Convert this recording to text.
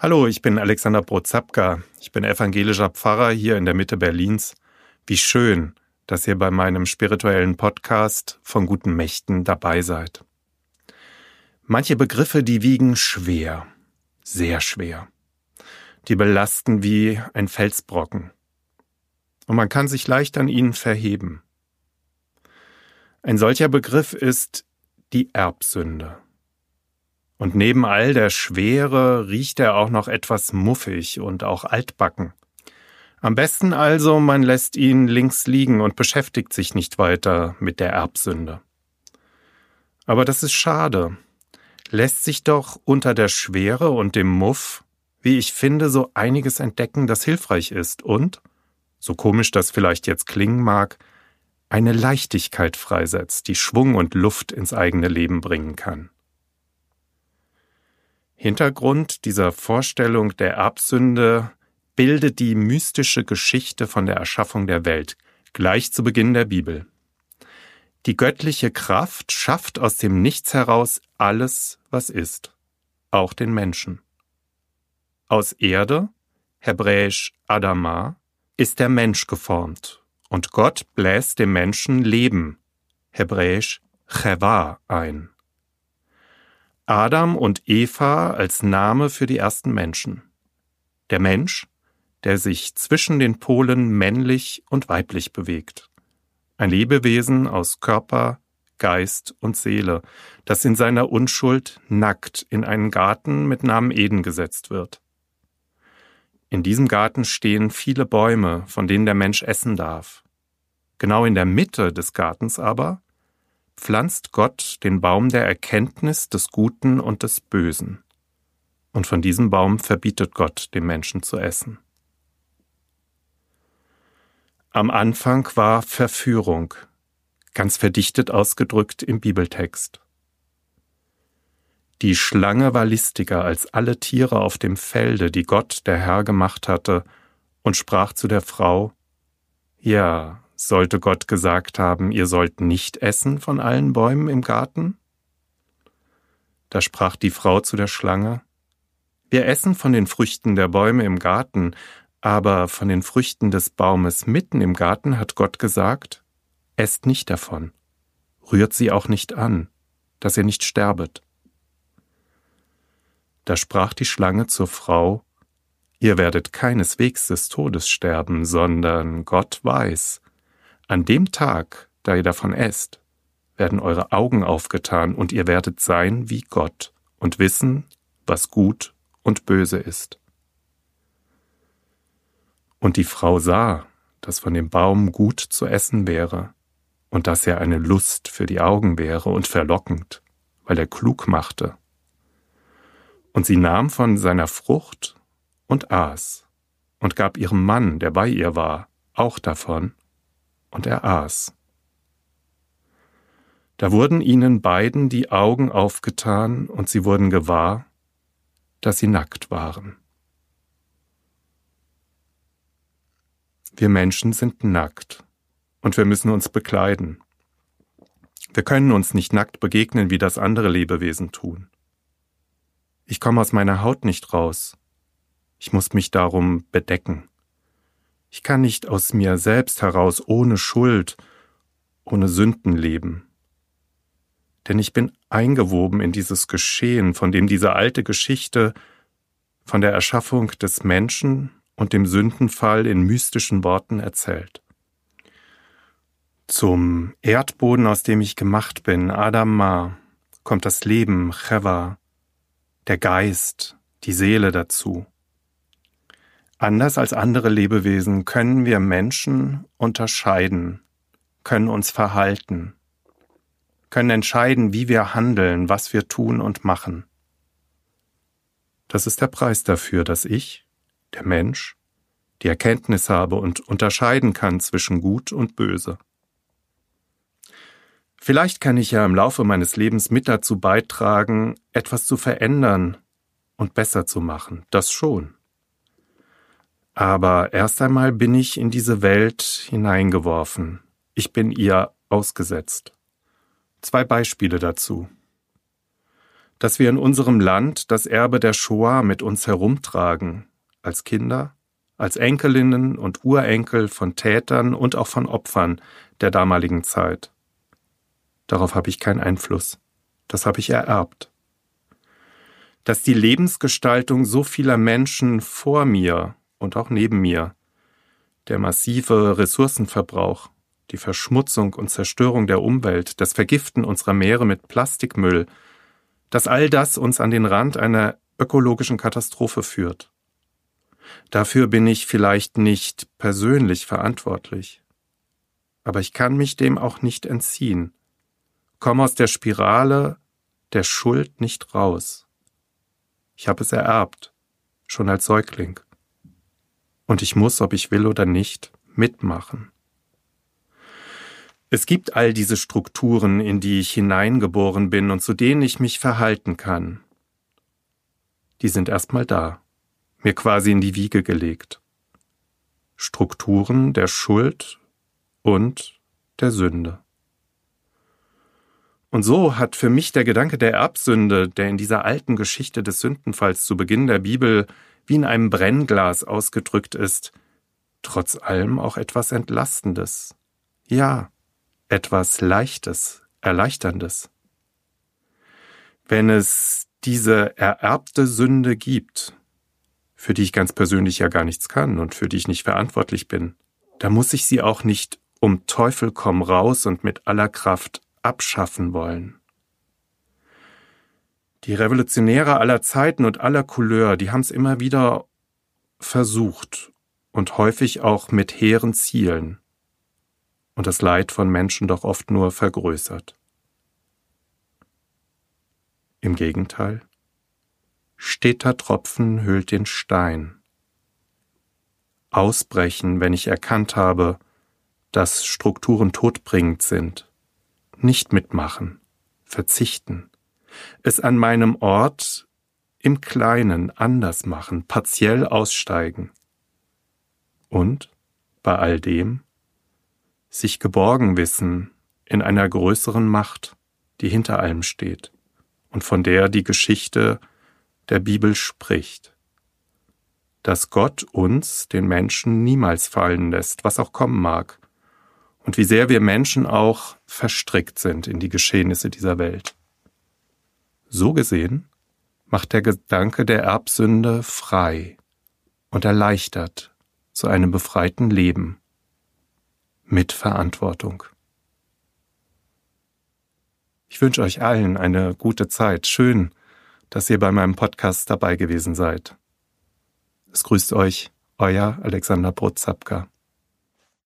Hallo, ich bin Alexander Brozapka. Ich bin evangelischer Pfarrer hier in der Mitte Berlins. Wie schön, dass ihr bei meinem spirituellen Podcast von guten Mächten dabei seid. Manche Begriffe, die wiegen schwer, sehr schwer. Die belasten wie ein Felsbrocken. Und man kann sich leicht an ihnen verheben. Ein solcher Begriff ist die Erbsünde. Und neben all der Schwere riecht er auch noch etwas muffig und auch altbacken. Am besten also, man lässt ihn links liegen und beschäftigt sich nicht weiter mit der Erbsünde. Aber das ist schade. Lässt sich doch unter der Schwere und dem Muff, wie ich finde, so einiges entdecken, das hilfreich ist und, so komisch das vielleicht jetzt klingen mag, eine Leichtigkeit freisetzt, die Schwung und Luft ins eigene Leben bringen kann. Hintergrund dieser Vorstellung der Erbsünde bildet die mystische Geschichte von der Erschaffung der Welt, gleich zu Beginn der Bibel. Die göttliche Kraft schafft aus dem Nichts heraus alles, was ist, auch den Menschen. Aus Erde, hebräisch Adama, ist der Mensch geformt, und Gott bläst dem Menschen Leben, hebräisch Cheva, ein. Adam und Eva als Name für die ersten Menschen. Der Mensch, der sich zwischen den Polen männlich und weiblich bewegt. Ein Lebewesen aus Körper, Geist und Seele, das in seiner Unschuld nackt in einen Garten mit Namen Eden gesetzt wird. In diesem Garten stehen viele Bäume, von denen der Mensch essen darf. Genau in der Mitte des Gartens aber pflanzt Gott den Baum der Erkenntnis des Guten und des Bösen. Und von diesem Baum verbietet Gott dem Menschen zu essen. Am Anfang war Verführung, ganz verdichtet ausgedrückt im Bibeltext. Die Schlange war listiger als alle Tiere auf dem Felde, die Gott, der Herr, gemacht hatte, und sprach zu der Frau, Ja, sollte Gott gesagt haben, ihr sollt nicht essen von allen Bäumen im Garten? Da sprach die Frau zu der Schlange, Wir essen von den Früchten der Bäume im Garten, aber von den Früchten des Baumes mitten im Garten hat Gott gesagt, Esst nicht davon, rührt sie auch nicht an, dass ihr nicht sterbet. Da sprach die Schlange zur Frau, Ihr werdet keineswegs des Todes sterben, sondern Gott weiß, an dem Tag, da ihr davon esst, werden eure Augen aufgetan und ihr werdet sein wie Gott und wissen, was gut und böse ist. Und die Frau sah, dass von dem Baum gut zu essen wäre und dass er eine Lust für die Augen wäre und verlockend, weil er klug machte. Und sie nahm von seiner Frucht und aß und gab ihrem Mann, der bei ihr war, auch davon und er aß. Da wurden ihnen beiden die Augen aufgetan und sie wurden gewahr, dass sie nackt waren. Wir Menschen sind nackt und wir müssen uns bekleiden. Wir können uns nicht nackt begegnen, wie das andere Lebewesen tun. Ich komme aus meiner Haut nicht raus. Ich muss mich darum bedecken. Ich kann nicht aus mir selbst heraus ohne Schuld, ohne Sünden leben. Denn ich bin eingewoben in dieses Geschehen, von dem diese alte Geschichte von der Erschaffung des Menschen und dem Sündenfall in mystischen Worten erzählt. Zum Erdboden, aus dem ich gemacht bin, Adama, kommt das Leben, Cheva, der Geist, die Seele dazu. Anders als andere Lebewesen können wir Menschen unterscheiden, können uns verhalten, können entscheiden, wie wir handeln, was wir tun und machen. Das ist der Preis dafür, dass ich, der Mensch, die Erkenntnis habe und unterscheiden kann zwischen Gut und Böse. Vielleicht kann ich ja im Laufe meines Lebens mit dazu beitragen, etwas zu verändern und besser zu machen, das schon. Aber erst einmal bin ich in diese Welt hineingeworfen. Ich bin ihr ausgesetzt. Zwei Beispiele dazu. dass wir in unserem Land das Erbe der Shoah mit uns herumtragen, als Kinder, als Enkelinnen und Urenkel von Tätern und auch von Opfern der damaligen Zeit. Darauf habe ich keinen Einfluss. Das habe ich ererbt. Dass die Lebensgestaltung so vieler Menschen vor mir und auch neben mir, der massive Ressourcenverbrauch, die Verschmutzung und Zerstörung der Umwelt, das Vergiften unserer Meere mit Plastikmüll, dass all das uns an den Rand einer ökologischen Katastrophe führt. Dafür bin ich vielleicht nicht persönlich verantwortlich. Aber ich kann mich dem auch nicht entziehen. Komm aus der Spirale der Schuld nicht raus. Ich habe es ererbt, schon als Säugling. Und ich muss, ob ich will oder nicht, mitmachen. Es gibt all diese Strukturen, in die ich hineingeboren bin und zu denen ich mich verhalten kann. Die sind erstmal da mir quasi in die Wiege gelegt. Strukturen der Schuld und der Sünde. Und so hat für mich der Gedanke der Erbsünde, der in dieser alten Geschichte des Sündenfalls zu Beginn der Bibel wie in einem Brennglas ausgedrückt ist, trotz allem auch etwas Entlastendes. Ja, etwas Leichtes, Erleichterndes. Wenn es diese ererbte Sünde gibt, für die ich ganz persönlich ja gar nichts kann und für die ich nicht verantwortlich bin, da muss ich sie auch nicht um Teufel komm raus und mit aller Kraft abschaffen wollen. Die Revolutionäre aller Zeiten und aller Couleur, die haben es immer wieder versucht und häufig auch mit hehren Zielen und das Leid von Menschen doch oft nur vergrößert. Im Gegenteil, Steter Tropfen hüllt den Stein. Ausbrechen, wenn ich erkannt habe, dass Strukturen todbringend sind. Nicht mitmachen, verzichten. Es an meinem Ort im Kleinen anders machen, partiell aussteigen. Und, bei all dem, sich geborgen wissen in einer größeren Macht, die hinter allem steht und von der die Geschichte der Bibel spricht, dass Gott uns, den Menschen, niemals fallen lässt, was auch kommen mag, und wie sehr wir Menschen auch verstrickt sind in die Geschehnisse dieser Welt. So gesehen macht der Gedanke der Erbsünde frei und erleichtert zu einem befreiten Leben mit Verantwortung. Ich wünsche euch allen eine gute Zeit. Schön, dass ihr bei meinem Podcast dabei gewesen seid. Es grüßt euch, euer Alexander Brotzapka.